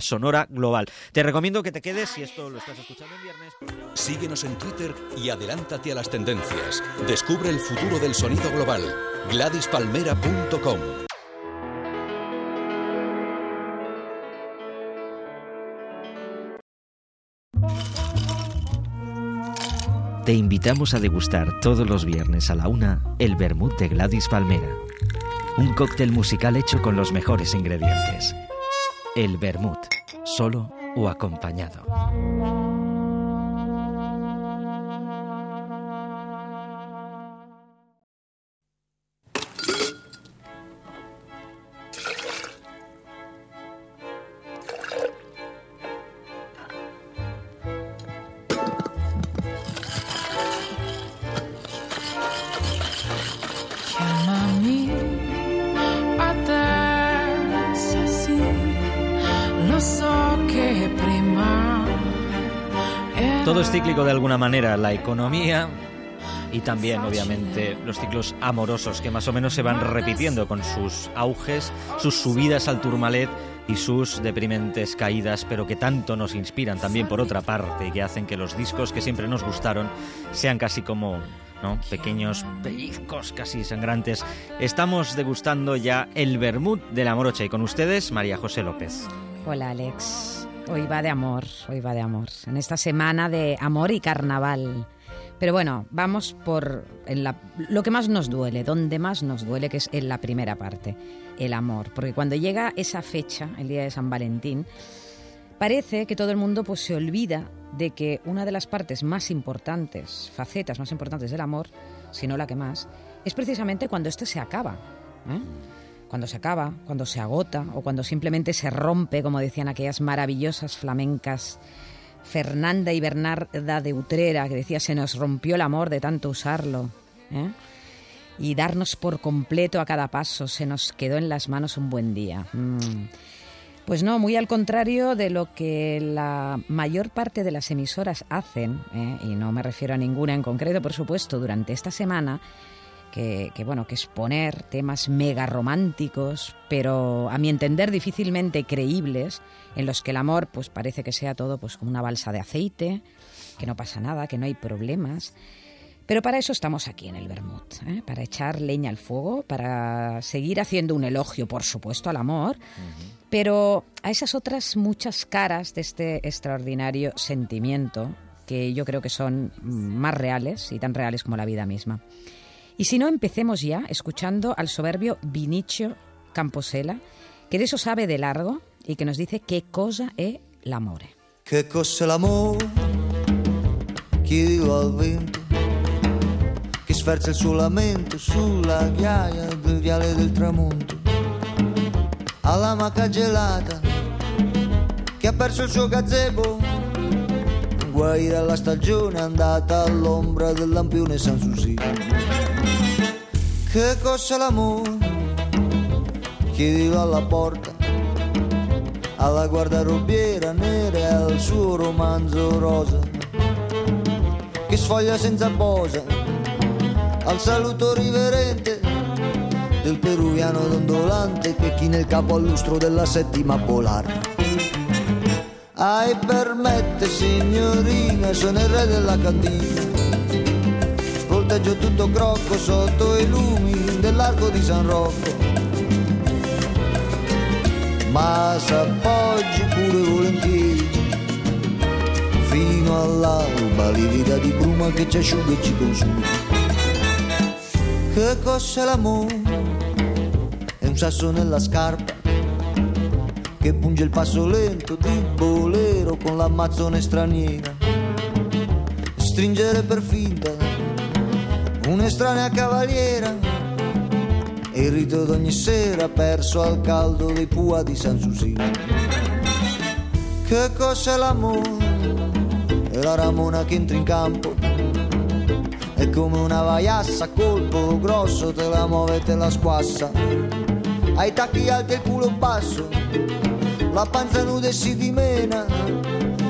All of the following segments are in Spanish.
sonora global. Te recomiendo que te quedes si esto lo estás escuchando en viernes. Síguenos en Twitter y adelántate a las tendencias. Descubre el futuro del sonido global. GladysPalmera.com Te invitamos a degustar todos los viernes a la una el vermut de Gladys Palmera. Un cóctel musical hecho con los mejores ingredientes el vermut, solo o acompañado. Alguna manera, la economía y también obviamente los ciclos amorosos que más o menos se van repitiendo con sus auges, sus subidas al turmalet y sus deprimentes caídas, pero que tanto nos inspiran también por otra parte, que hacen que los discos que siempre nos gustaron sean casi como pequeños pellizcos casi sangrantes. Estamos degustando ya el vermut de la morocha y con ustedes María José López. Hola Alex. Hoy va de amor, hoy va de amor. En esta semana de amor y carnaval. Pero bueno, vamos por lo que más nos duele, donde más nos duele, que es en la primera parte, el amor. Porque cuando llega esa fecha, el día de San Valentín, parece que todo el mundo pues, se olvida de que una de las partes más importantes, facetas más importantes del amor, si no la que más, es precisamente cuando este se acaba. ¿eh? Cuando se acaba, cuando se agota o cuando simplemente se rompe, como decían aquellas maravillosas flamencas Fernanda y Bernarda de Utrera, que decía se nos rompió el amor de tanto usarlo. ¿eh? Y darnos por completo a cada paso, se nos quedó en las manos un buen día. Mm. Pues no, muy al contrario de lo que la mayor parte de las emisoras hacen, ¿eh? y no me refiero a ninguna en concreto, por supuesto, durante esta semana, que, bueno, que exponer temas mega románticos, pero a mi entender difícilmente creíbles, en los que el amor pues parece que sea todo pues como una balsa de aceite, que no pasa nada, que no hay problemas. Pero para eso estamos aquí en el Bermud, ¿eh? para echar leña al fuego, para seguir haciendo un elogio, por supuesto, al amor, pero a esas otras muchas caras de este extraordinario sentimiento que yo creo que son más reales y tan reales como la vida misma. Y si no, empecemos ya escuchando al soberbio Vinicio Camposela, que de eso sabe de largo y que nos dice qué cosa è l'amore. Che cos'è l'amore? Chiedo al vento che sferza il suo lamento sulla ghiaia del viale del tramonto. Alla maca gelata che ha perso il suo gazebo. Guaira la stagione andata all'ombra del lampione San Susino. Che cos'è l'amore? Chiedilo alla porta, alla guardarobiera nera e al suo romanzo rosa, che sfoglia senza posa, al saluto riverente del peruviano dondolante che china il capo al lustro della settima polare. Ai permette signorina, sono il re della cantina volteggio tutto crocco sotto i lumi dell'arco di San Rocco. Ma s'appoggi pure volentieri fino all'alba livida di bruma che ci asciuga e ci consuma. Che cos'è l'amore? È un sasso nella scarpa che punge il passo lento bolero con l'ammazzone straniera. Stringere per finta un'estranea cavaliera e il rito d'ogni sera perso al caldo dei pua di San Susino. Che cos'è l'amore? È la ramona che entra in campo. È come una vaiassa colpo grosso, te la muove e te la squassa. Ai tacchi alti e il culo basso, la panza nuda e si dimena.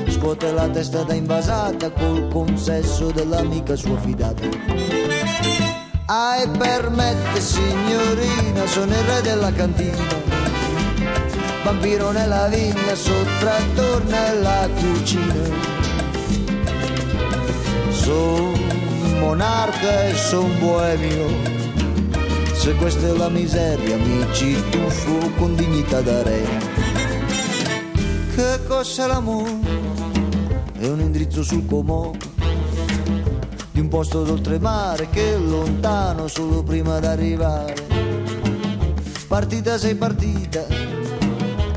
Scuote la testa da invasata col consesso dell'amica sua fidata. Ai permette signorina, sono il re della cantina. vampiro nella vigna, sottrattor nella cucina. Sono monarca e son boemio. Se questa è la miseria, mi ci tuffo con dignità da re. Che cos'è l'amore? È un indirizzo sul comò di un posto d'oltremare che è lontano solo prima d'arrivare. Partita sei partita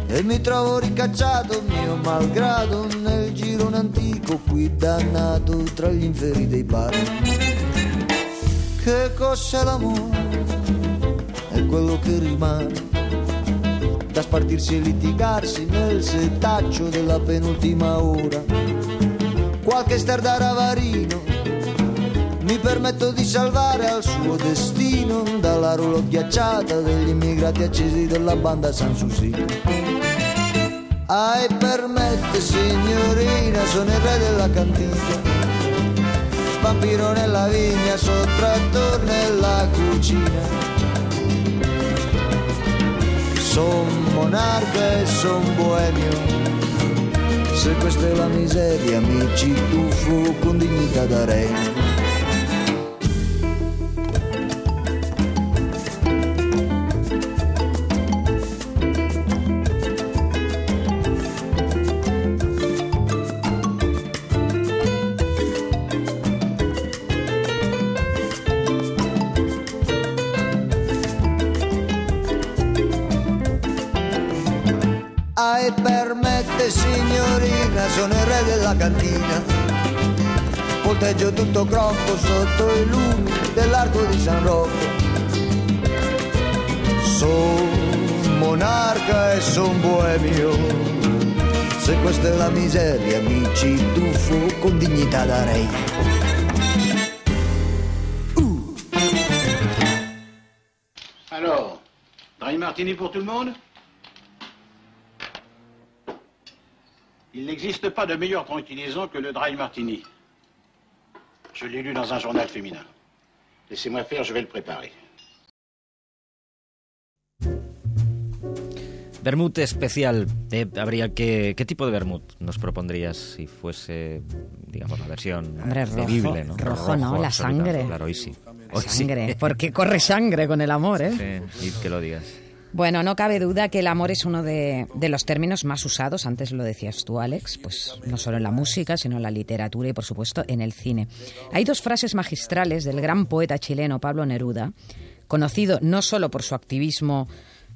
e mi trovo ricacciato mio malgrado nel girone antico qui dannato tra gli inferi dei bar. Che cos'è l'amore? È quello che rimane da spartirsi e litigarsi nel setaccio della penultima ora. Qualche star da ravarino mi permetto di salvare al suo destino dalla rulo ghiacciata degli immigrati accesi della banda Sanssouci. Ai permette signorina, sono il re della cantina, vampiro nella vigna, sottrattor nella cucina. Son monarca e son boemio, se questa è la miseria mi ci tuffo con dignità da re. Volteggio tutto crocco sotto i lumi dell'arco di San Rocco. Son monarca e son boemio. Se questa è la miseria mi ci tuffo con dignità da re. Alors, dry martini pour tout le monde Il n'existe pas de meilleur tranquillisant que le dry martini. Je l'ai lu dans un journal féminin. Laissez-moi faire, je vais le préparer. Vermut especial. eh, habría que, ¿Qué tipo de vermut nos propondrías si fuese, digamos, la versión Hombre, rojo, bebible, ¿no? rojo, ¿no? La sangre. Claro, hoy sí. Hoy sí. Sangre, porque corre sangre con el amor, ¿eh? Sí, y que lo digas. Bueno, no cabe duda que el amor es uno de, los términos más usados, antes lo decías tú, Alex, pues no solo en la música, sino en la literatura y, por supuesto, en el cine. Hay dos frases magistrales del gran poeta chileno Pablo Neruda, conocido no solo por su activismo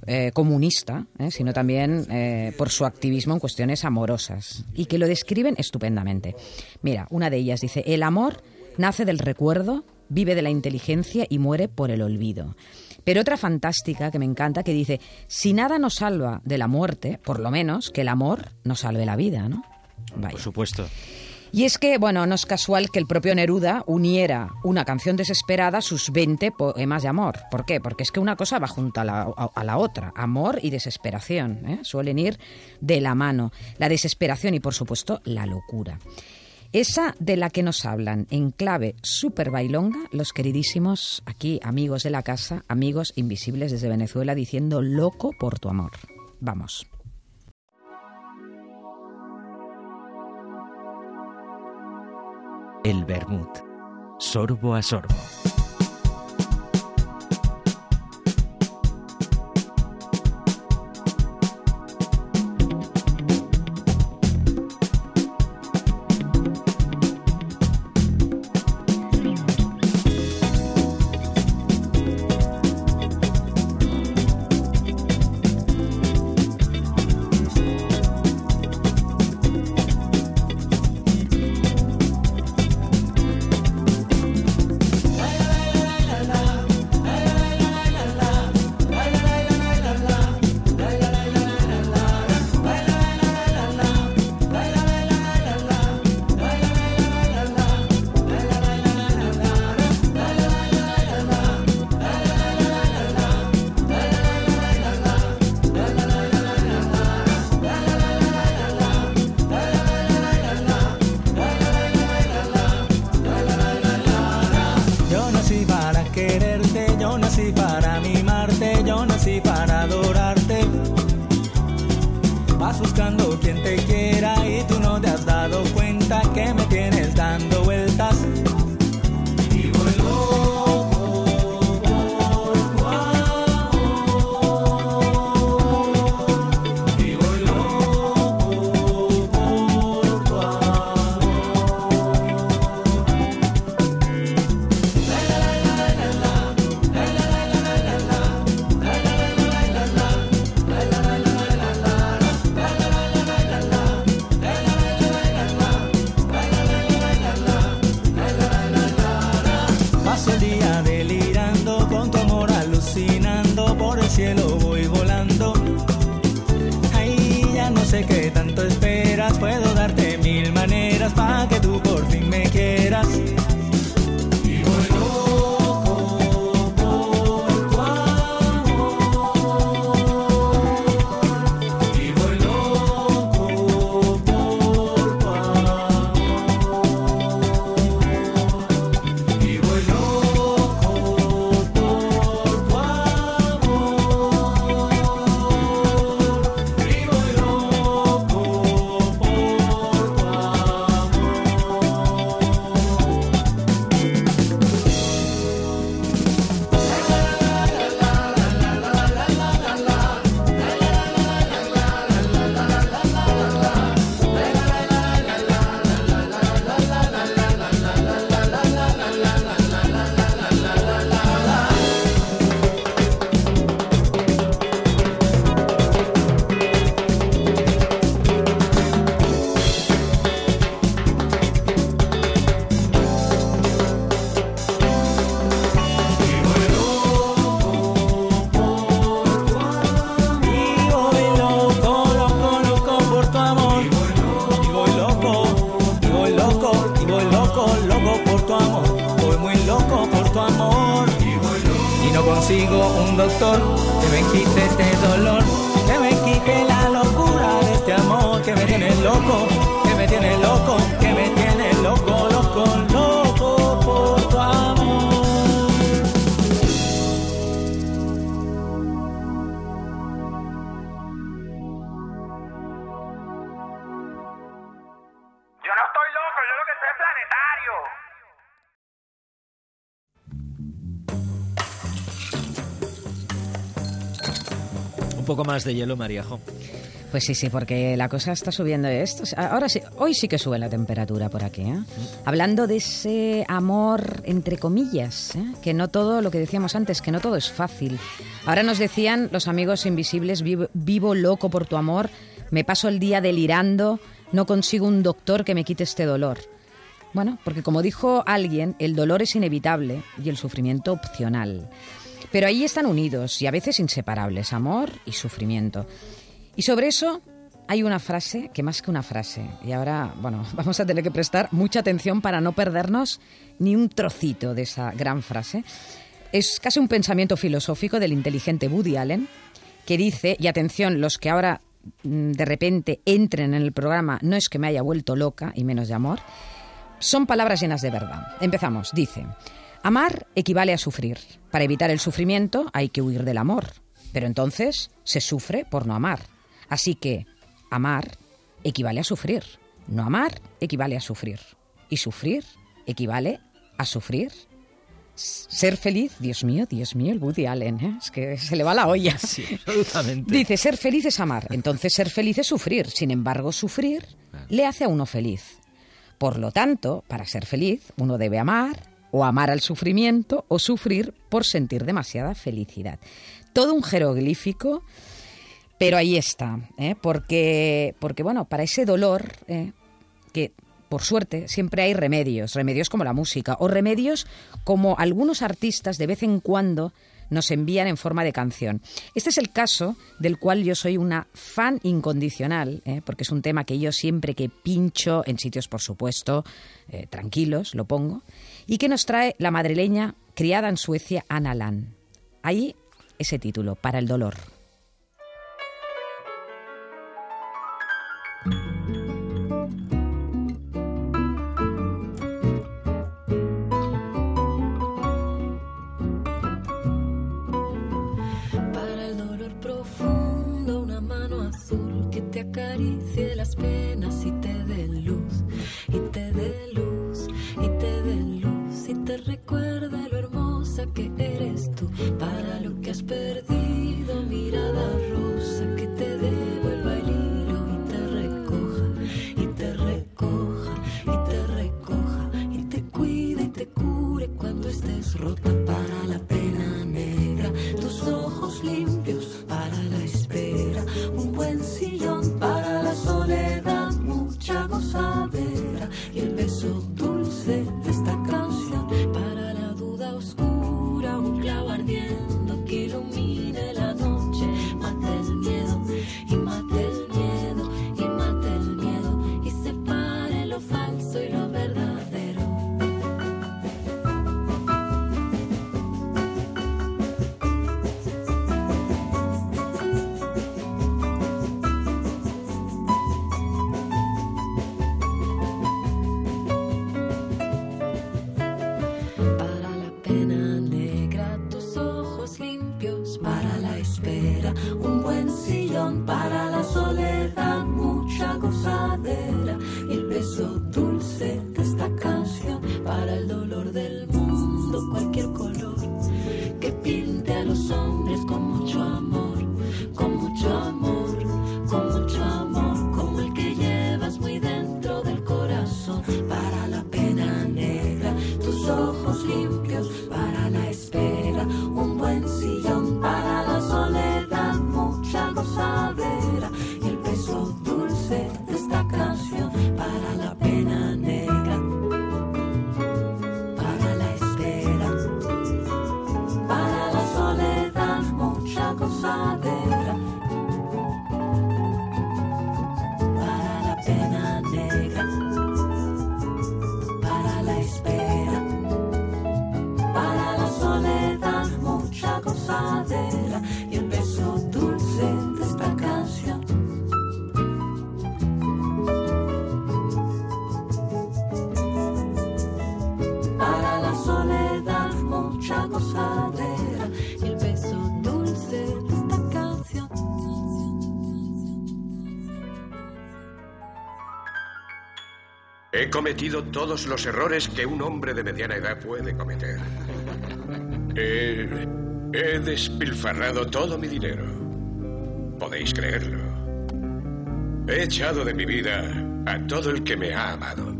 eh, comunista, eh, sino también eh, por su activismo en cuestiones amorosas, y que lo describen estupendamente. Mira, una de ellas dice, el amor nace del recuerdo, vive de la inteligencia y muere por el olvido. Pero otra fantástica que me encanta que dice, si nada nos salva de la muerte, por lo menos que el amor nos salve la vida, ¿no? Vaya. Por supuesto. Y es que, bueno, no es casual que el propio Neruda uniera una canción desesperada a sus 20 poemas de amor. ¿Por qué? Porque es que una cosa va junto a la, a- a la otra. Amor y desesperación ¿eh? suelen ir de la mano. La desesperación y, por supuesto, la locura. Esa de la que nos hablan en clave super bailonga los queridísimos aquí amigos de la casa, amigos invisibles desde Venezuela diciendo loco por tu amor. Vamos. El vermut. Sorbo a sorbo. Más de hielo, Mariajo. Pues sí, sí, porque la cosa está subiendo esto. Ahora sí, hoy sí que sube la temperatura por aquí. ¿eh? Hablando de ese amor entre comillas, ¿eh? que no todo, lo que decíamos antes, que no todo es fácil. Ahora nos decían los amigos invisibles, vivo loco por tu amor, me paso el día delirando, no consigo un doctor que me quite este dolor. Bueno, porque como dijo alguien, el dolor es inevitable y el sufrimiento opcional. Pero ahí están unidos y a veces inseparables, amor y sufrimiento. Y sobre eso hay una frase que más que una frase, y ahora, bueno, vamos a tener que prestar mucha atención para no perdernos ni un trocito de esa gran frase. Es casi un pensamiento filosófico del inteligente Woody Allen, que dice, y atención, los que ahora mm, de repente entren en el programa, no es que me haya vuelto loca, y menos de amor, son palabras llenas de verdad. Empezamos, dice, amar equivale a sufrir. Para evitar el sufrimiento hay que huir del amor, pero entonces se sufre por no amar. Así que amar equivale a sufrir. No amar equivale a sufrir. Y sufrir equivale a sufrir. Ser feliz, Dios mío, Dios mío, el Woody Allen, ¿eh? es que se le va la olla. Sí, absolutamente. Dice, ser feliz es amar. Entonces ser feliz es sufrir. Sin embargo, sufrir le hace a uno feliz. Por lo tanto, para ser feliz, uno debe amar o amar al sufrimiento o sufrir por sentir demasiada felicidad. Todo un jeroglífico, pero ahí está, ¿eh? porque, porque, bueno, para ese dolor, ¿eh? que por suerte siempre hay remedios, remedios como la música o remedios como algunos artistas de vez en cuando nos envían en forma de canción. Este es el caso del cual yo soy una fan incondicional, ¿eh? porque es un tema que yo siempre que pincho en sitios, por supuesto, tranquilos, lo pongo, y que nos trae la madrileña criada en Suecia, Anna Lan. Ahí ese título, Para el dolor. Cometido todos los errores que un hombre de mediana edad puede cometer. He, he despilfarrado todo mi dinero. Podéis creerlo. He echado de mi vida a todo el que me ha amado.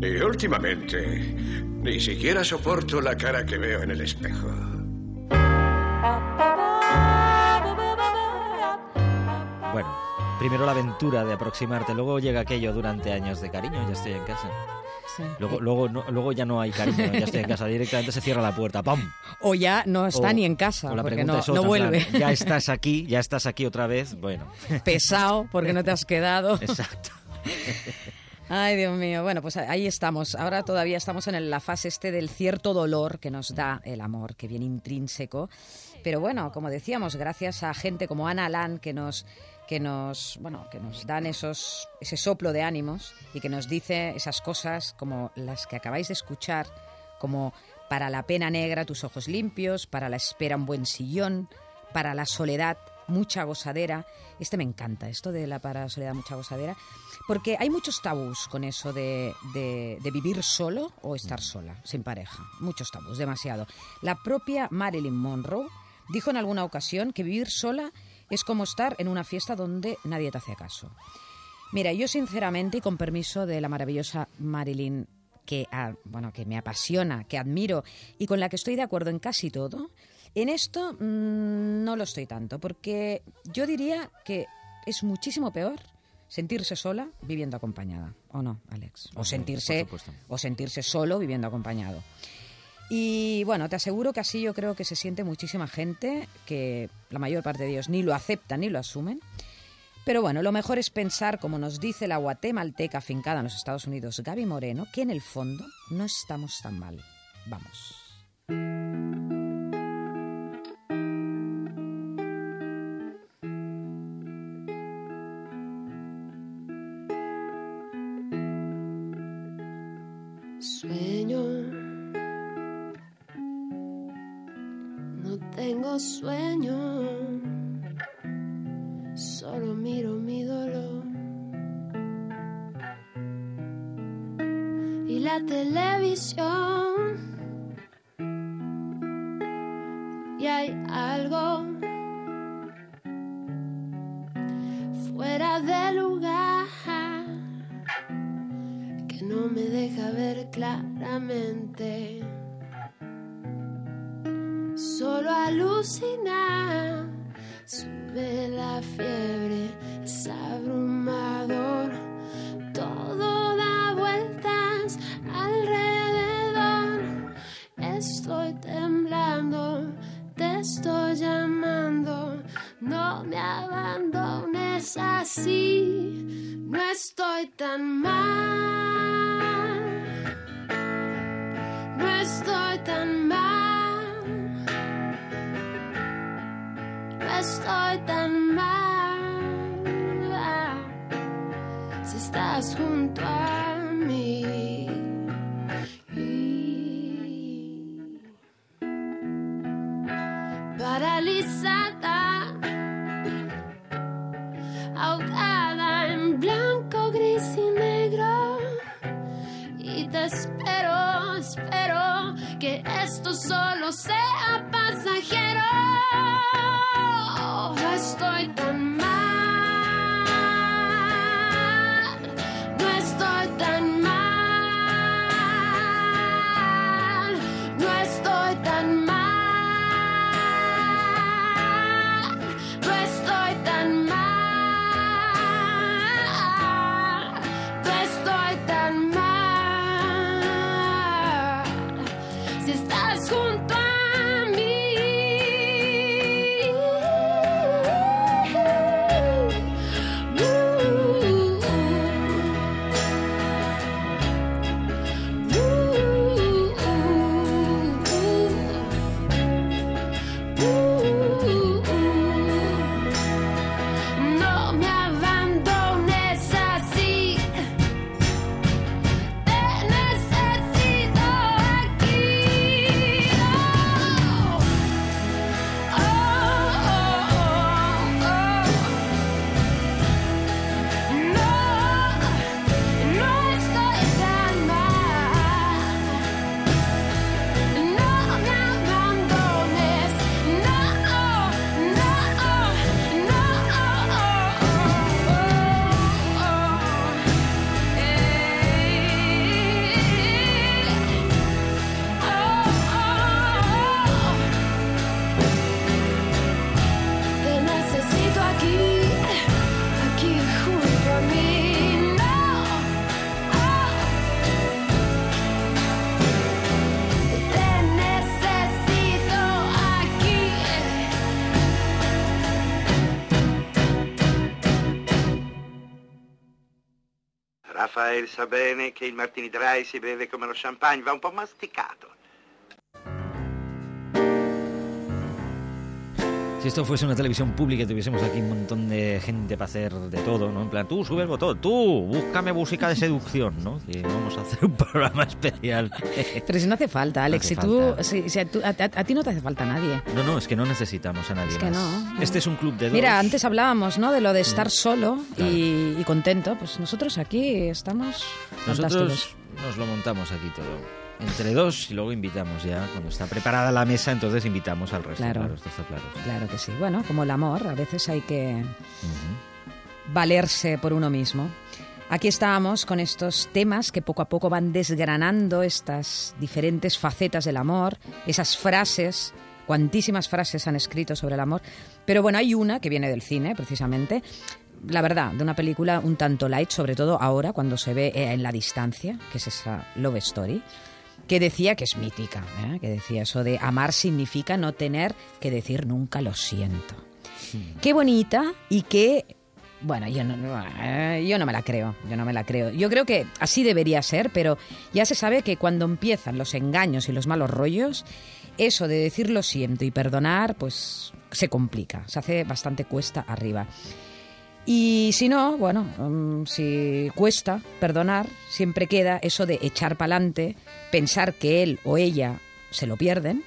Y últimamente, ni siquiera soporto la cara que veo en el espejo. Primero la aventura de aproximarte, luego llega aquello durante años de cariño, ya estoy en casa. Sí. Luego, luego, no- luego ya no hay cariño, ya estoy en casa, directamente se cierra la puerta, ¡pam! O ya no está O- ni en casa, o la porque pregunta no, es no otra, en vuelve. plan, ya estás aquí, ya estás aquí otra vez, bueno. Pesado, porque no te has quedado. Exacto. Ay, Dios mío. Bueno, pues ahí estamos. Ahora todavía estamos en la fase este del cierto dolor que nos da el amor, que viene intrínseco. Pero bueno, como decíamos, gracias a gente como Ana Alán que nos que nos, bueno, que nos dan esos ese soplo de ánimos y que nos dice esas cosas como las que acabáis de escuchar, como para la pena negra tus ojos limpios, para la espera un buen sillón, para la soledad mucha gozadera. Este me encanta, esto de la para soledad mucha gozadera, porque hay muchos tabús con eso de, de- de vivir solo o estar sola, sin pareja. Muchos tabús, demasiado. La propia Marilyn Monroe dijo en alguna ocasión que vivir sola es como estar en una fiesta donde nadie te hace caso. Mira, yo sinceramente y con permiso de la maravillosa Marilyn que ah, bueno, que me apasiona, que admiro y con la que estoy de acuerdo en casi todo, en esto mm, no lo estoy tanto, porque yo diría que es muchísimo peor sentirse sola viviendo acompañada, ¿o no, Alex? O sentirse o sentirse solo viviendo acompañado. Y bueno, te aseguro que así yo creo que se siente muchísima gente que la mayor parte de ellos ni lo aceptan ni lo asumen. Pero bueno, lo mejor es pensar, como nos dice la guatemalteca afincada en los Estados Unidos, Gaby Moreno, que en el fondo no estamos tan mal. Vamos. Estoy temblando, te estoy llamando. No me abandones así, no estoy tan mal. No estoy tan mal. No estoy tan mal. Si estás junto a solo sea pasajero. No estoy tan Sa bene che il martini dry si beve come lo champagne, va un po' masticato. Si esto fuese una televisión pública y tuviésemos aquí un montón de gente para hacer de todo, ¿no? En plan, tú sube el botón, tú, búscame música de seducción, ¿no? Y vamos a hacer un programa especial. Pero si no hace falta, Alex, hace si tú, falta. si- si a, tú- a- a- a ti no te hace falta nadie. No, no, es que no necesitamos a nadie Es que más. no. Este es un club de dos. Mira, antes hablábamos, ¿no? De lo de estar solo y, y contento. Pues nosotros aquí estamos. Nosotros nos lo montamos aquí todo. Entre dos y luego invitamos ya. Cuando está preparada la mesa, entonces invitamos al resto. Claro. Claro, esto está claro. Claro que sí. Bueno, como el amor, a veces hay que valerse por uno mismo. Aquí estábamos con estos temas que poco a poco van desgranando estas diferentes facetas del amor, esas frases, cuantísimas frases han escrito sobre el amor, pero bueno, hay una que viene del cine, precisamente, la verdad, de una película un tanto light, sobre todo ahora cuando se ve eh, en la distancia, que es esa Love Story, que decía que es mítica, ¿eh? que decía eso de amar significa no tener que decir nunca lo siento. Qué bonita y qué bueno, yo no, no, eh, yo no me la creo, yo no me la creo. Yo creo que así debería ser, pero ya se sabe que cuando empiezan los engaños y los malos rollos, eso de decir lo siento y perdonar, pues se complica, se hace bastante cuesta arriba. Y si no, bueno, mm, si cuesta perdonar, siempre queda eso de echar pa'lante, pensar que él o ella se lo pierden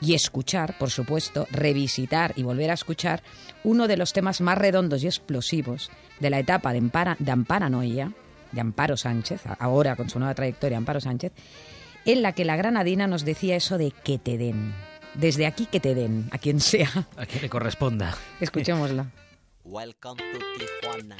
y escuchar, por supuesto, revisitar y volver a escuchar uno de los temas más redondos y explosivos de la etapa de, Ampara- de Amparanoia, de Amparo Sánchez, ahora con su nueva trayectoria Amparo Sánchez, en la que la granadina nos decía eso de que te den. Desde aquí que te den, a quien sea. A quien le corresponda. Escuchémosla. Welcome to Tijuana.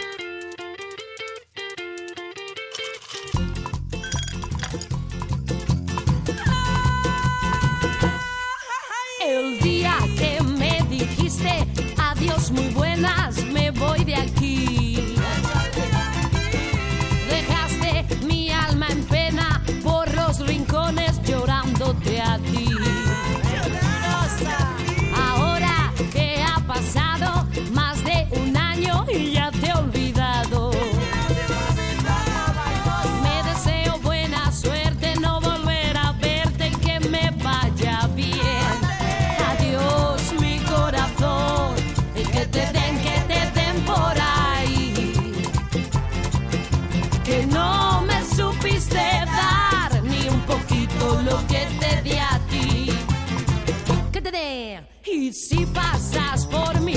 El día que me dijiste adiós muy buenas, Y si pasas por mi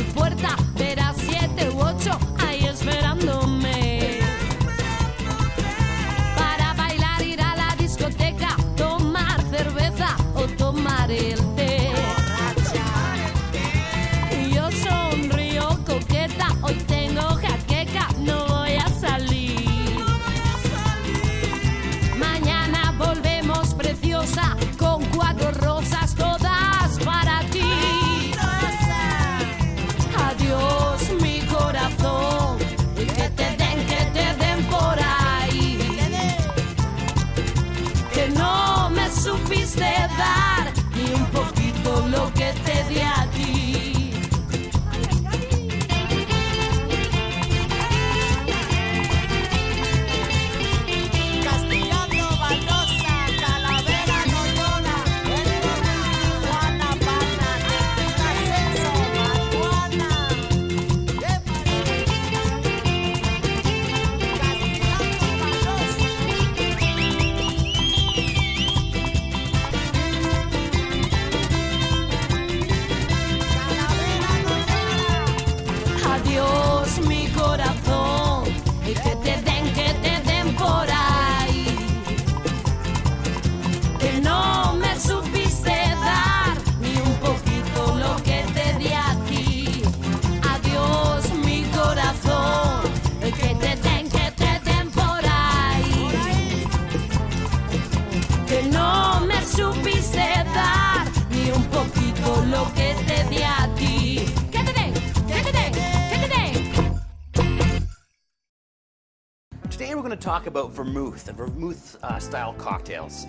talk about vermouth and vermouth uh, style cocktails.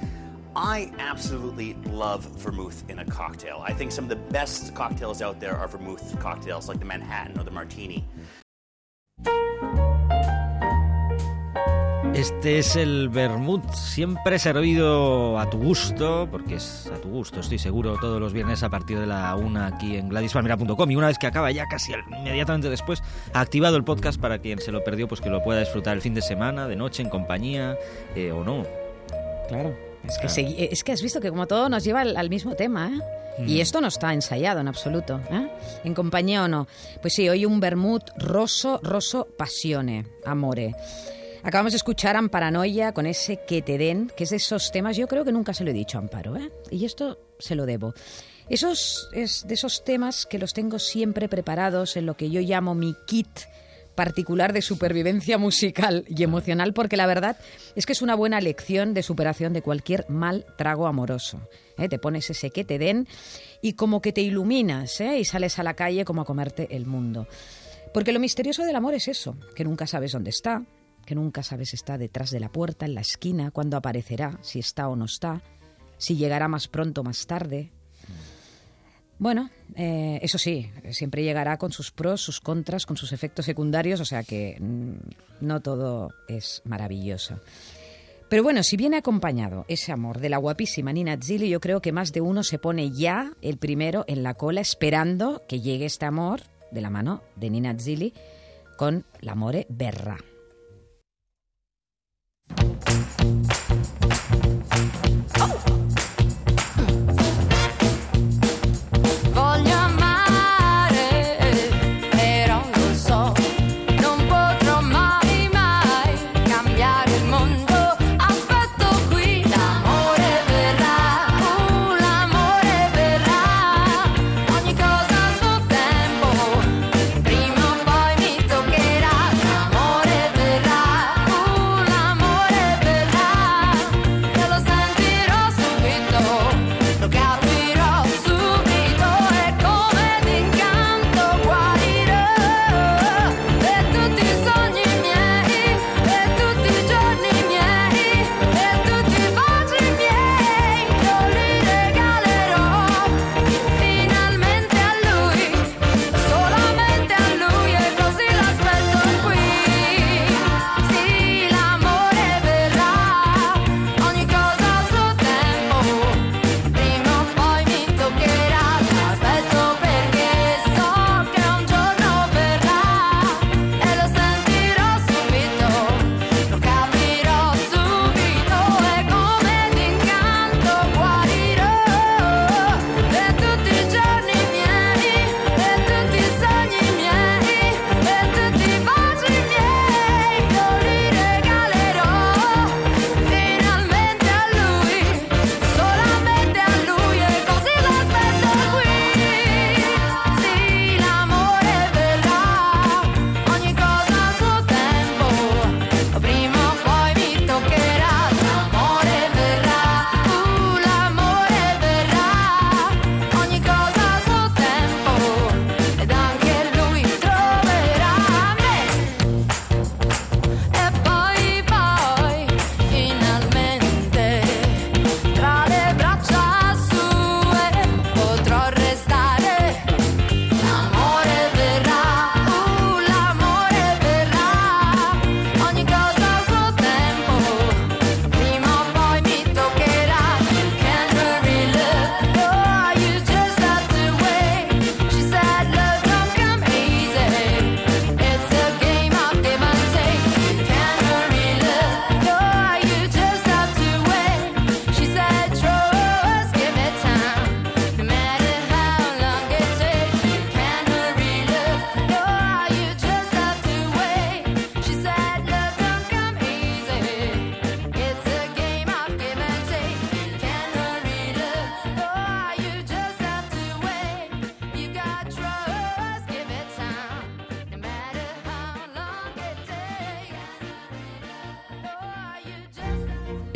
I absolutely love vermouth in a cocktail. I think some of the best cocktails out there are vermouth cocktails, like the Manhattan or the Martini. Este es el vermut, siempre servido a tu gusto, porque es a tu gusto, estoy seguro, todos los viernes a partir de la una aquí en gladispalmera.com. Y una vez que acaba, ya casi inmediatamente después, ha activado el podcast para quien se lo perdió, pues que lo pueda disfrutar el fin de semana, de noche, en compañía eh, o no. Claro. Es que, segui- es que has visto que como todo nos lleva al, al mismo tema, ¿eh? Y esto no está ensayado en absoluto, ¿eh? En compañía o no. Pues sí, hoy un vermut rosso, rosso passione, amore. Acabamos de escuchar Amparanoia con ese que te den, que es de esos temas, yo creo que nunca se lo he dicho a Amparo, ¿eh? Y esto se lo debo. Esos es de esos temas que los tengo siempre preparados en lo que yo llamo mi kit particular de supervivencia musical y emocional, porque la verdad es que es una buena lección de superación de cualquier mal trago amoroso. ¿eh? Te pones ese que te den y como que te iluminas ¿eh? y sales a la calle como a comerte el mundo. Porque lo misterioso del amor es eso, que nunca sabes dónde está, que nunca sabes si está detrás de la puerta, en la esquina, cuándo aparecerá, si está o no está, si llegará más pronto o más tarde, bueno, eh, eso sí, siempre llegará con sus pros, sus contras, con sus efectos secundarios, o sea que mm, no todo es maravilloso. Pero bueno, si viene acompañado ese amor de la guapísima Nina Zilli, yo creo que más de uno se pone ya el primero en la cola esperando que llegue este amor de la mano de Nina Zilli con l'amore berra. Thank you.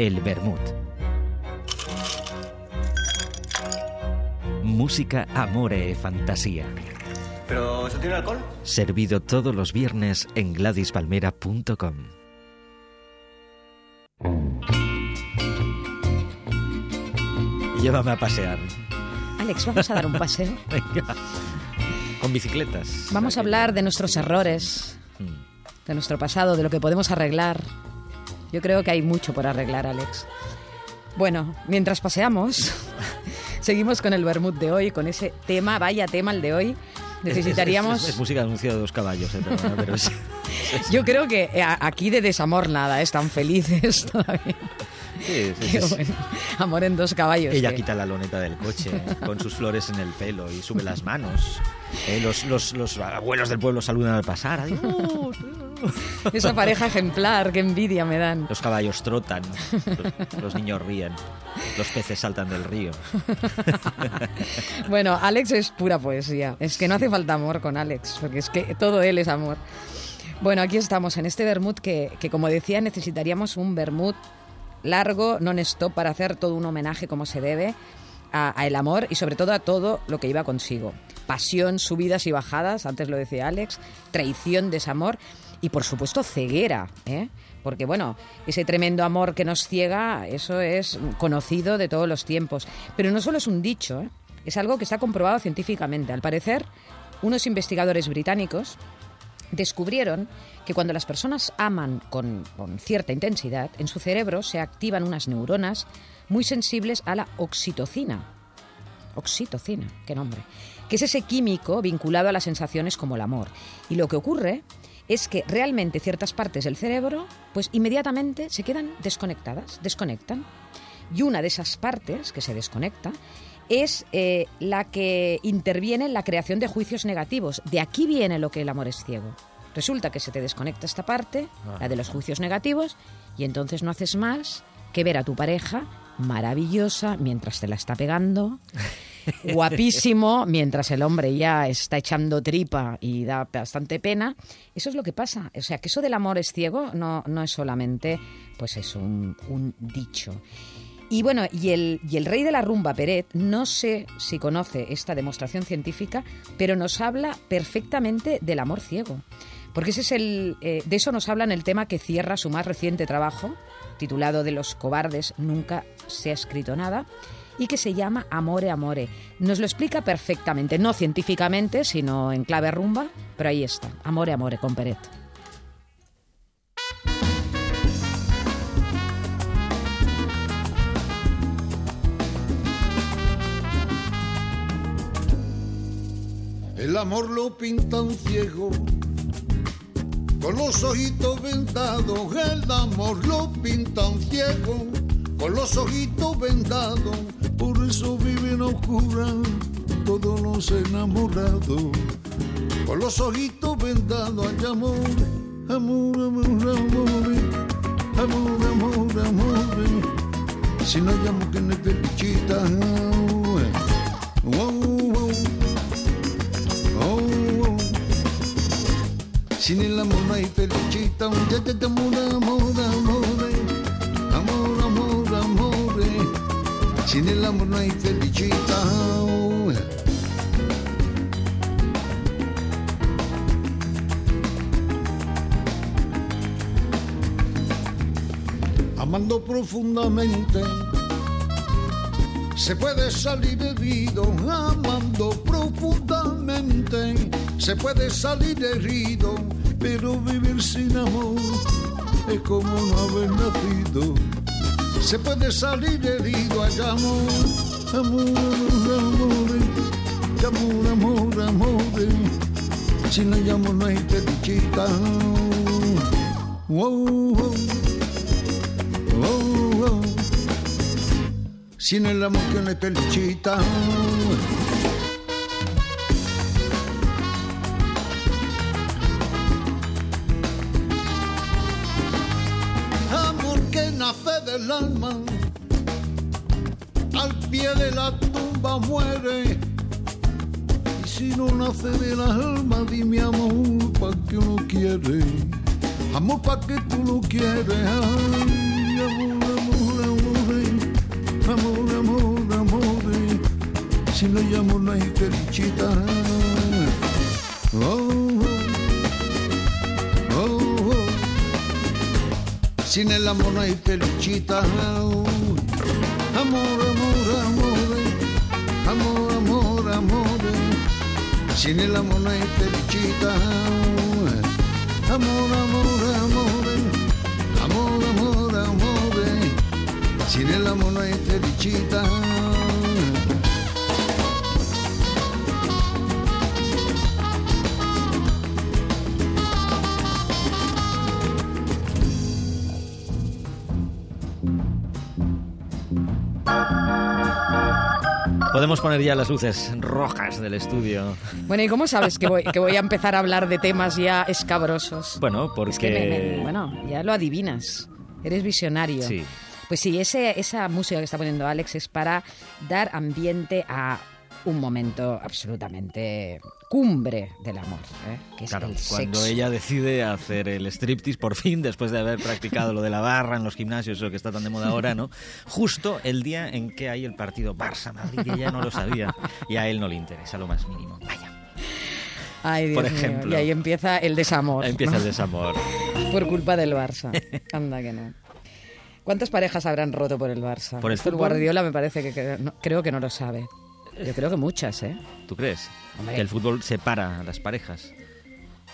El Bermud. Música, amore e fantasía. ¿Pero eso tiene alcohol? Servido todos los viernes en gladispalmera.com. Llévame a pasear. Alex, vamos a dar un paseo. Venga. Con bicicletas. Vamos a hablar de nuestros errores, de nuestro pasado, de lo que podemos arreglar. Yo creo que hay mucho por arreglar, Alex. Bueno, mientras paseamos, seguimos con el vermut de hoy, con ese tema, vaya tema el de hoy. Necesitaríamos... Es, es- es música de anuncio de dos caballos, eh, pero es- Yo creo que eh, aquí de desamor nada, están felices todavía. sí, sí, sí, bueno. Amor en dos caballos. Ella que- quita la loneta del coche eh, con sus flores en el pelo y sube las manos. Eh, los, los, los abuelos del pueblo saludan al pasar. Adiós. Esa pareja ejemplar, qué envidia me dan. Los caballos trotan, los, los niños ríen, los peces saltan del río. Bueno, Alex es pura poesía. Es que no hace falta amor con Alex, porque es que todo él es amor. Bueno, aquí estamos en este vermut que, que como decía, necesitaríamos un vermut largo, non-stop, para hacer todo un homenaje como se debe a, a el amor y sobre todo a todo lo que iba consigo. Pasión, subidas y bajadas, antes lo decía Alex, traición, desamor y por supuesto ceguera, ¿eh? porque bueno, ese tremendo amor que nos ciega, eso es conocido de todos los tiempos. Pero no solo es un dicho, ¿eh? es algo que está comprobado científicamente. Al parecer, unos investigadores británicos descubrieron que cuando las personas aman con, con cierta intensidad, en su cerebro se activan unas neuronas muy sensibles a la oxitocina. Oxitocina, qué nombre. Que es ese químico vinculado a las sensaciones como el amor. Y lo que ocurre es que realmente ciertas partes del cerebro, pues inmediatamente se quedan desconectadas, desconectan. Y una de esas partes que se desconecta es eh, la que interviene en la creación de juicios negativos. De aquí viene lo que el amor es ciego. Resulta que se te desconecta esta parte, la de los juicios negativos, y entonces no haces más que ver a tu pareja maravillosa mientras te la está pegando, guapísimo mientras el hombre ya está echando tripa y da bastante pena. Eso es lo que pasa. O sea, que eso del amor es ciego no, no es solamente, pues es un, un dicho. Y bueno, y el, y el rey de la rumba, Peret, no sé si conoce esta demostración científica, pero nos habla perfectamente del amor ciego. Porque ese es el, eh, de eso nos habla en el tema que cierra su más reciente trabajo, titulado De los cobardes nunca se ha escrito nada, y que se llama Amore Amore. Nos lo explica perfectamente, no científicamente, sino en clave rumba, pero ahí está, Amore Amore con Peret. El amor lo pintan ciego, con los ojitos vendados. El amor lo pintan ciego, con los ojitos vendados. Por eso viven oscuras todos los enamorados. Con los ojitos vendados hay amor, amor, amor, amor, amor, amor, amor. Si no hay amor que no te pichita. Oh, oh. Oh, oh. Sin el amor no hay felicita, un ya te amor, amor, amor, Sin el amor no hay felicita. Oh. Amando profundamente se puede salir herido amando profundamente. Se puede salir herido, pero vivir sin amor es como no haber nacido. Se puede salir herido, amor, amor, amor, amor, amor, amor. Si no hay amor no hay felicidad. Wow, wow, wow, wow. Sin el amor que no hay felicidad. Que nace del alma, al pie de la tumba muere. Y si no nace del alma, dime amor, ¿pa' qué uno quiere? Amor, ¿pa' qué tú lo quieres? Ay, amor, amor, amor, amor, amor, amor. Si no hay amor, no. Oh, oh, sin el amor no hay peluchita. Amor, amor, amor, amor, amor, amor. Sin el amor no hay peluchita. Amor, amor, amor, amor, amor, amor. Sin el amor no hay peluchita. Podemos poner ya las luces rojas del estudio. Bueno, ¿y cómo sabes que voy, que voy a empezar a hablar de temas ya escabrosos? Bueno, porque... Es que me- me- bueno, ya lo adivinas. Eres visionario. Sí. Pues sí, ese, esa música que está poniendo Alex es para dar ambiente a un momento absolutamente cumbre del amor, ¿eh? que es Claro, el cuando sexo. ella decide hacer el striptease por fin, después de haber practicado lo de la barra en los gimnasios, eso que está tan de moda ahora, ¿no? Justo el día en que hay el partido Barça-Madrid, y ella no lo sabía, y a él no le interesa lo más mínimo. Vaya, Ay, Dios por mío, ejemplo. Y ahí empieza el desamor. empieza ¿no? el desamor. Por culpa del Barça. Anda que no. ¿Cuántas parejas habrán roto por el Barça? ¿Por el? Guardiola me parece que, que no- creo que no lo sabe. Yo creo que muchas, ¿eh? ¿Tú crees? Hombre. Que el fútbol separa a las parejas.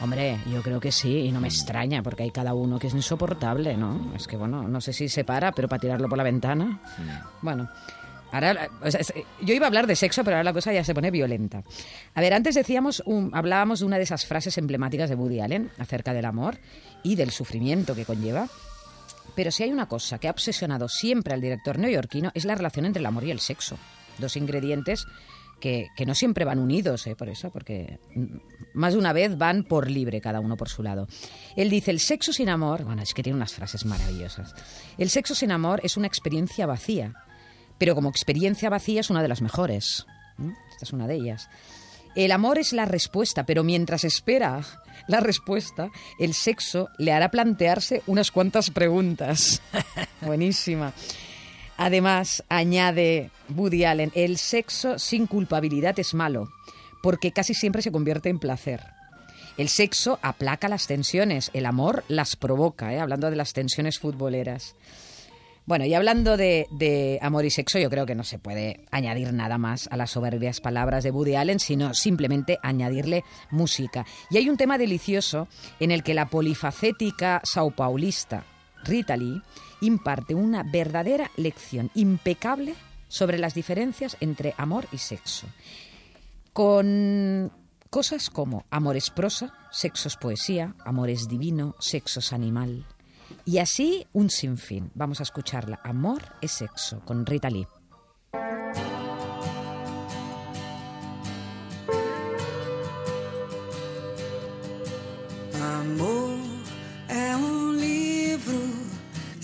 Hombre, yo creo que sí, y no me extraña, porque hay cada uno que es insoportable, ¿no? Es que, bueno, no sé si se para, pero para tirarlo por la ventana. Bueno, ahora, o sea, es- yo iba a hablar de sexo, pero ahora la cosa ya se pone violenta. A ver, antes decíamos, un- hablábamos de una de esas frases emblemáticas de Woody Allen acerca del amor y del sufrimiento que conlleva. Pero si hay una cosa que ha obsesionado siempre al director neoyorquino es la relación entre el amor y el sexo. Dos ingredientes que, que no siempre van unidos, ¿eh? por eso, porque más de una vez van por libre, cada uno por su lado. Él dice, el sexo sin amor, bueno, es que tiene unas frases maravillosas. El sexo sin amor es una experiencia vacía, pero como experiencia vacía es una de las mejores. ¿Mm? Esta es una de ellas. El amor es la respuesta, pero mientras espera la respuesta, el sexo le hará plantearse unas cuantas preguntas. Buenísima. Además, añade Woody Allen, el sexo sin culpabilidad es malo, porque casi siempre se convierte en placer. El sexo aplaca las tensiones, el amor las provoca, ¿eh? hablando de las tensiones futboleras. Bueno, y hablando de, amor y sexo, yo creo que no se puede añadir nada más a las soberbias palabras de Woody Allen, sino simplemente añadirle música. Y hay un tema delicioso en el que la polifacética saupaulista Rita Lee imparte una verdadera lección impecable sobre las diferencias entre amor y sexo. Con cosas como amor es prosa, sexo es poesía, amor es divino, sexo es animal. Y así un sinfín. Vamos a escucharla. Amor es sexo con Rita Lee. Amor um livro,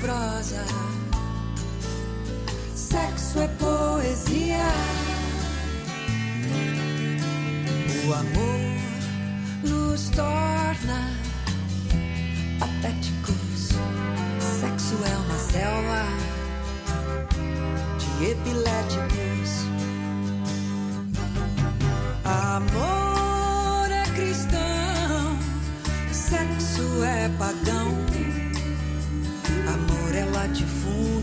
Prosa. Sexo é poesia. O amor nos torna patéticos. Sexo é uma selva de epiléticos. Amor é cristão, sexo é pagão.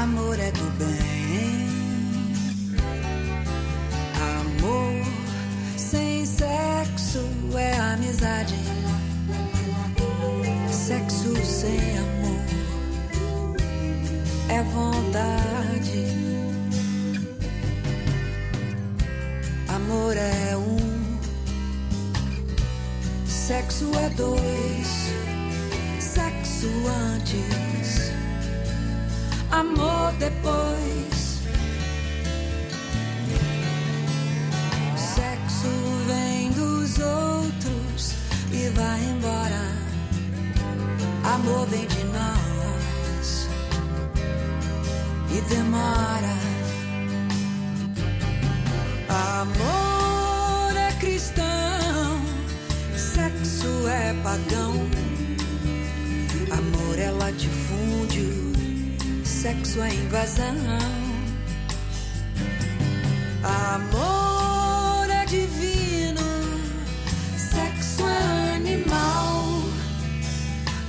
Amor é do bem. Amor sem sexo é amizade. Sexo sem amor é vontade. Amor é um, sexo é dois, sexo antes, amor depois. Sexo vem dos outros e vai embora. Amor vem de nós e demora. Amor sexo é invasão. Amor é divino, sexo é animal.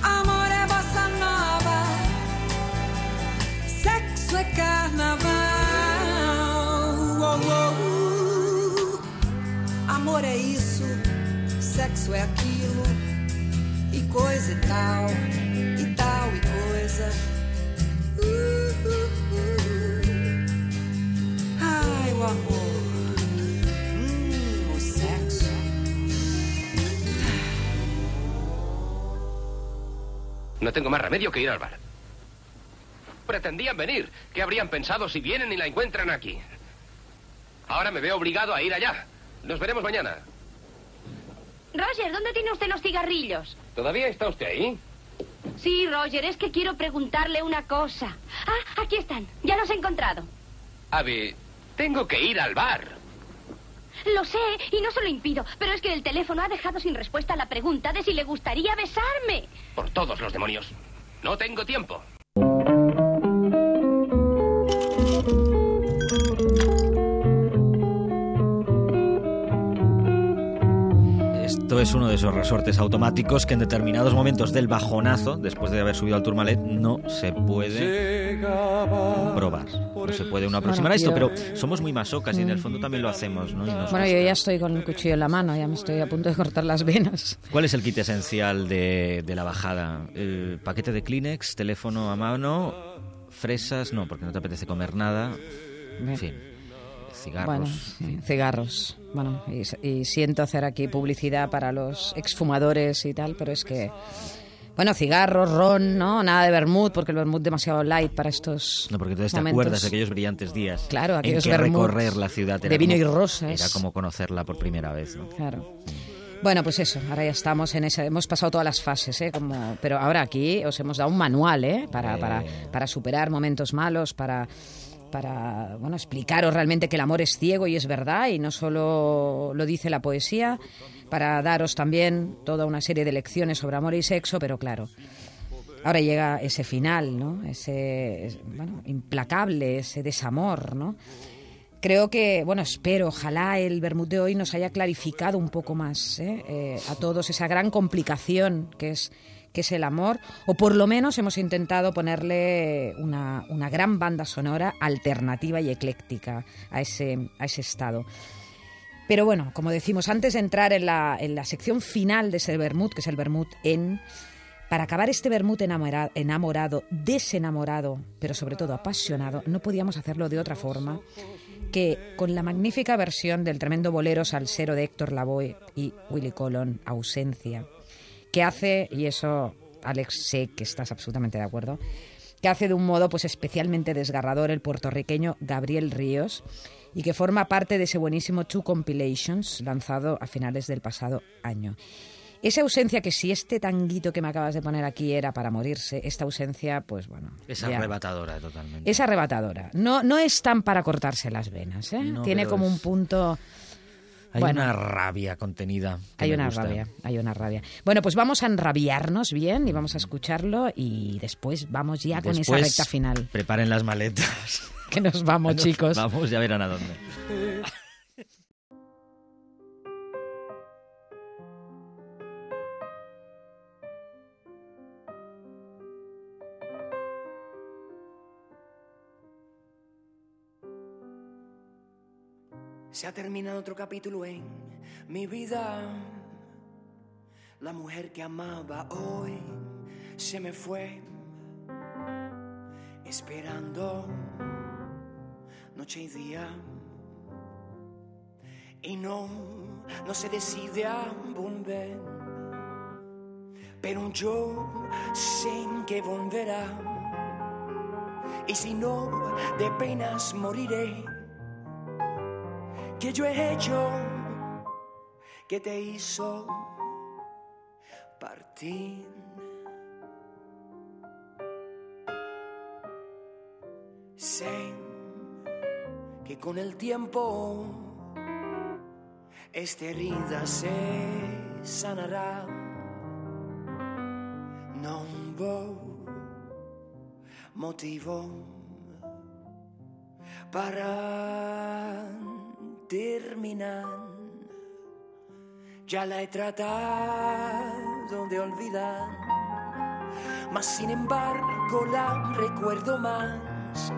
Amor é bossa nova, sexo é carnaval. Uou, uou. Amor é isso, sexo é aquilo, e coisa e tal, e tal e coisa. No tengo más remedio que ir al bar. Pretendían venir. ¿Qué habrían pensado si vienen y la encuentran aquí? Ahora me veo obligado a ir allá. Nos veremos mañana. Roger, ¿dónde tiene usted los cigarrillos? ¿Todavía está usted ahí? Sí, Roger, es que quiero preguntarle una cosa. Ah, aquí están. Ya los he encontrado. Abby, tengo que ir al bar. Lo sé, y no se lo impido, pero es que el teléfono ha dejado sin respuesta la pregunta de si le gustaría besarme. Por todos los demonios. No tengo tiempo. Esto es uno de esos resortes automáticos que en determinados momentos del bajonazo, después de haber subido al Tourmalet, no se puede probar. No se puede uno aproximar a esto, yo- pero somos muy masocas y en el fondo también lo hacemos, ¿no? Y nos Bueno, gusta. yo ya estoy con el cuchillo en la mano, ya me estoy a punto de cortar las venas. ¿Cuál es el kit esencial de, de la bajada? El paquete de Kleenex, teléfono a mano, fresas, no, porque no te apetece comer nada. En fin, cigarros. Bueno, sí, cigarros. Bueno, y, y siento hacer aquí publicidad para los exfumadores y tal, pero es que. Bueno, cigarros, ron, ¿no? Nada de vermut, porque el vermut demasiado light para estos. No, porque entonces te acuerdas de aquellos brillantes días. Claro, en aquellos que vermuts recorrer la ciudad de vino como- y rosas. Era como conocerla por primera vez, ¿no? Claro. Bueno, pues eso, ahora ya estamos en esa, hemos pasado todas las fases, ¿eh? Como, pero ahora aquí os hemos dado un manual, ¿eh? Para, para, para superar momentos malos, para, para bueno, explicaros realmente que el amor es ciego y es verdad, y no solo lo dice la poesía, para daros también toda una serie de lecciones sobre amor y sexo, pero claro, ahora llega ese final, ¿no? Ese, es- bueno, implacable, ese desamor, ¿no? Creo que, bueno, espero, ojalá el Bermud hoy nos haya clarificado un poco más ¿eh? Eh, a todos esa gran complicación que es, que es el amor, o por lo menos hemos intentado ponerle una, una gran banda sonora alternativa y ecléctica a ese, a ese estado. Pero bueno, como decimos, antes de entrar en la, en la sección final de ese Bermud, que es el Bermud en, para acabar este Bermud enamorado, enamorado, desenamorado, pero sobre todo apasionado, no podíamos hacerlo de otra forma que con la magnífica versión del tremendo bolero salsero de Héctor Lavoe y Willy Colón, Ausencia, que hace, y eso Alex sé que estás absolutamente de acuerdo, que hace de un modo pues especialmente desgarrador el puertorriqueño Gabriel Ríos y que forma parte de ese buenísimo Two Compilations lanzado a finales del pasado año. Esa ausencia que si este tanguito que me acabas de poner aquí era para morirse, esta ausencia, pues bueno. Es ya- arrebatadora totalmente. es arrebatadora. No, no es tan para cortarse las venas, ¿eh? No, Tiene como un punto... Hay bueno. una rabia contenida. que Hay me una gusta. rabia, hay una rabia. Bueno, pues vamos a enrabiarnos bien y vamos a escucharlo y después vamos ya con esa recta final. Preparen las maletas. Que nos vamos, Nos chicos. Vamos, ya verán a dónde. Se ha terminado otro capítulo en mi vida. La mujer que amaba hoy se me fue esperando noche y día. Y no, no se decide a volver. Pero yo sé que volverá. Y si no, de penas moriré que yo he hecho que te hizo partir. Sé que con el tiempo esta herida se sanará. No hubo motivo para terminan. Ya la he tratado de olvidar, mas sin embargo la recuerdo más.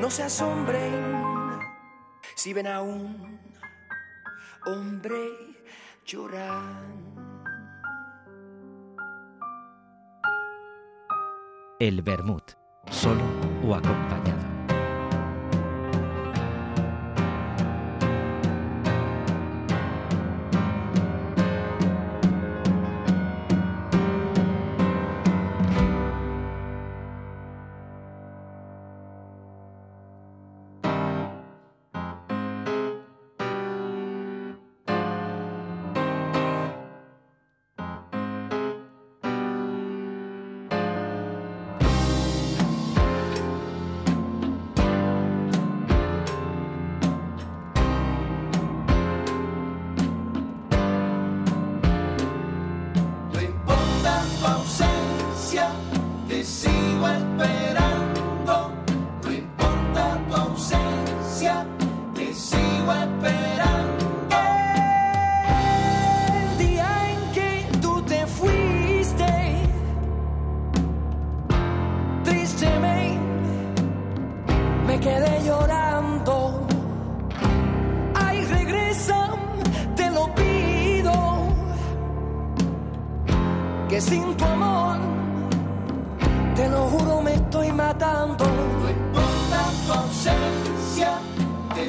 No se asombren si ven a un hombre llorar. El vermut, solo o acompañado.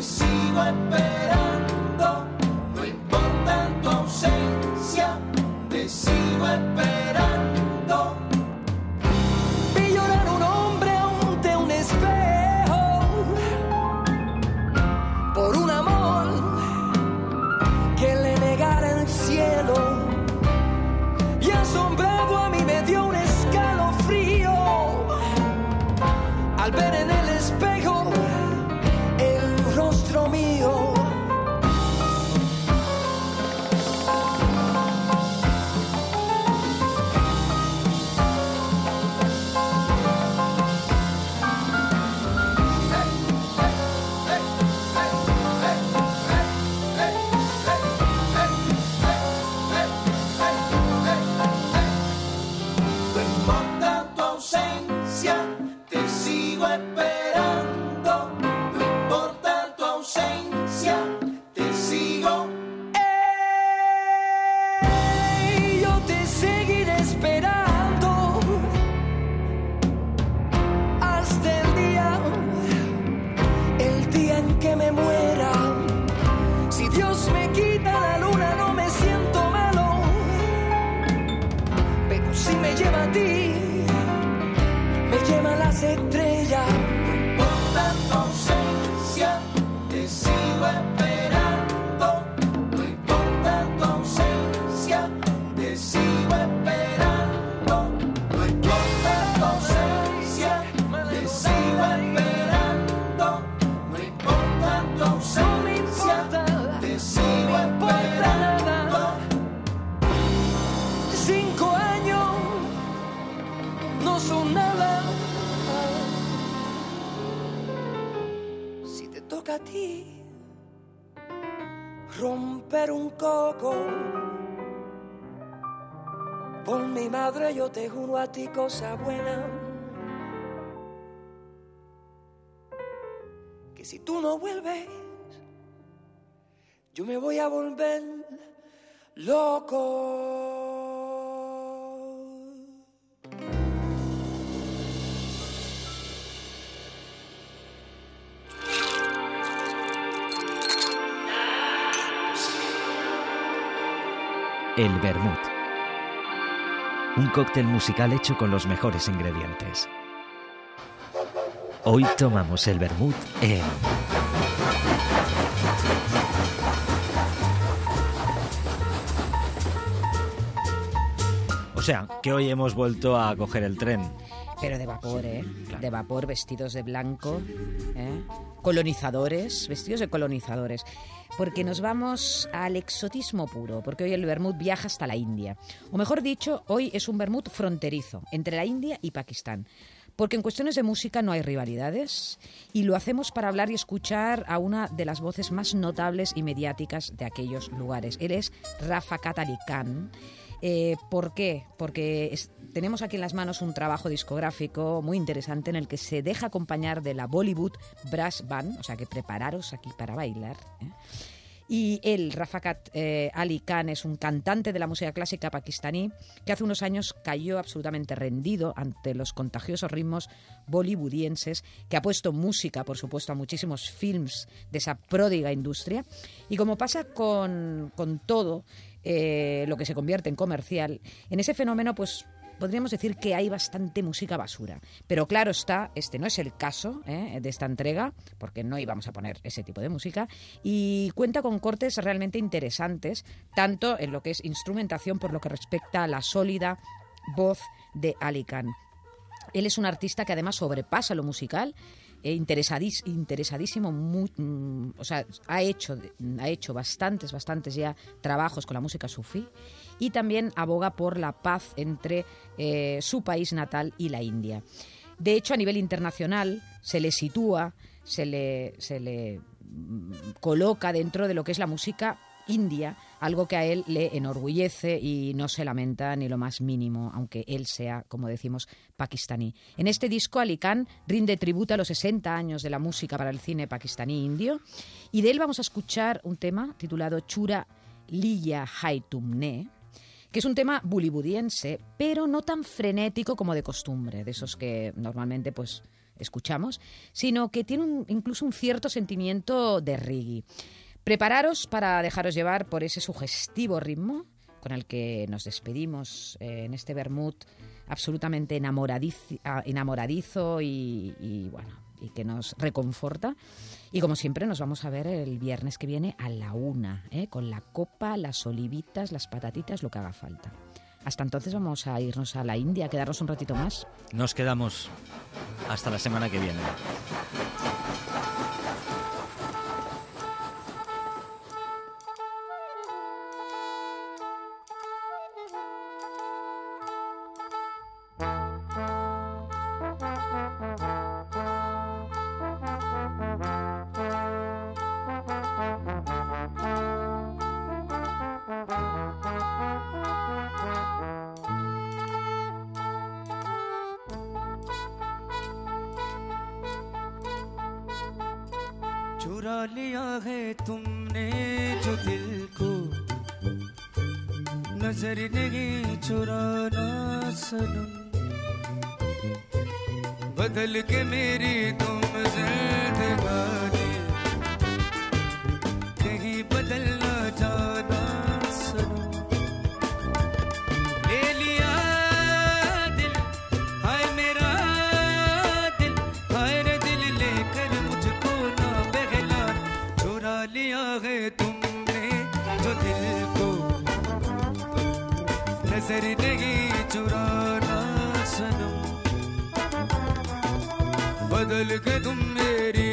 sigo esperando. romper un coco. Por mi madre yo te juro a ti cosa buena. Que si tú no vuelves, yo me voy a volver loco. el vermut. Un cóctel musical hecho con los mejores ingredientes. Hoy tomamos el vermut en O sea, que hoy hemos vuelto a coger el tren. Pero de vapor, ¿eh? De vapor, vestidos de blanco, ¿eh? colonizadores, vestidos de colonizadores. Porque nos vamos al exotismo puro, porque hoy el vermut viaja hasta la India. O mejor dicho, hoy es un vermut fronterizo entre la India y Pakistán. Porque en cuestiones de música no hay rivalidades y lo hacemos para hablar y escuchar a una de las voces más notables y mediáticas de aquellos lugares. Él es Rafa Ali Khan. Eh, ¿Por qué? Porque tenemos aquí en las manos un trabajo discográfico muy interesante en el que se deja acompañar de la Bollywood Brass Band, o sea que prepararos aquí para bailar. ¿eh? Y él, Rafaqat eh, Ali Khan, es un cantante de la música clásica pakistaní que hace unos años cayó absolutamente rendido ante los contagiosos ritmos bollywoodienses, que ha puesto música, por supuesto, a muchísimos films de esa pródiga industria. Y como pasa con, con todo eh, lo que se convierte en comercial, en ese fenómeno, pues podríamos decir que hay bastante música basura. Pero claro está, este no es el caso ¿eh? de esta entrega, porque no íbamos a poner ese tipo de música, y cuenta con cortes realmente interesantes, tanto en lo que es instrumentación por lo que respecta a la sólida voz de Ali Khan. Él es un artista que además sobrepasa lo musical, eh, interesadís- interesadísimo, mu- mm, o sea, ha hecho, ha hecho bastantes, bastantes ya trabajos con la música sufí y también aboga por la paz entre eh, su país natal y la India. De hecho, a nivel internacional se le sitúa, se le, se le mm, coloca dentro de lo que es la música india, algo que a él le enorgullece y no se lamenta ni lo más mínimo, aunque él sea, como decimos, pakistaní. En este disco, Ali Khan rinde tributo a los 60 años de la música para el cine pakistaní indio y de él vamos a escuchar un tema titulado Chura Liya Hai Tumne, que es un tema bollywoodiense, pero no tan frenético como de costumbre, de esos que normalmente pues escuchamos, sino que tiene incluso un cierto sentimiento de reggae. Prepararos para dejaros llevar por ese sugestivo ritmo con el que nos despedimos eh, en este vermut absolutamente enamoradiz- ah, enamoradizo y, bueno y que nos reconforta. Y como siempre nos vamos a ver el viernes que viene a la una, ¿eh? con la copa, las olivitas, las patatitas, lo que haga falta. Hasta entonces vamos a irnos a la India, a quedarnos un ratito más. Nos quedamos hasta la semana que viene. चुरा लिया है तुमने जो दिल को। नज़र नहीं चुराना सनम। बदल के मेरी तुम जिंदगानी नज़र चुराना सनम। बदल के तुम मेरी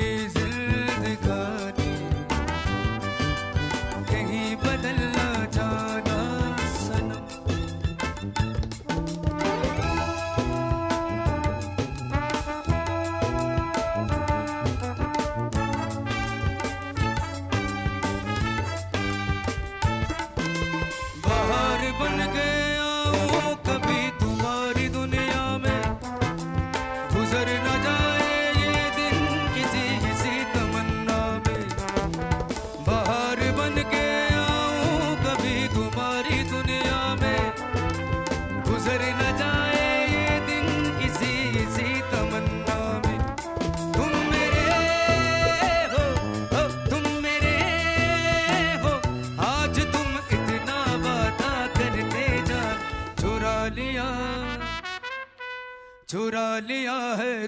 लिया है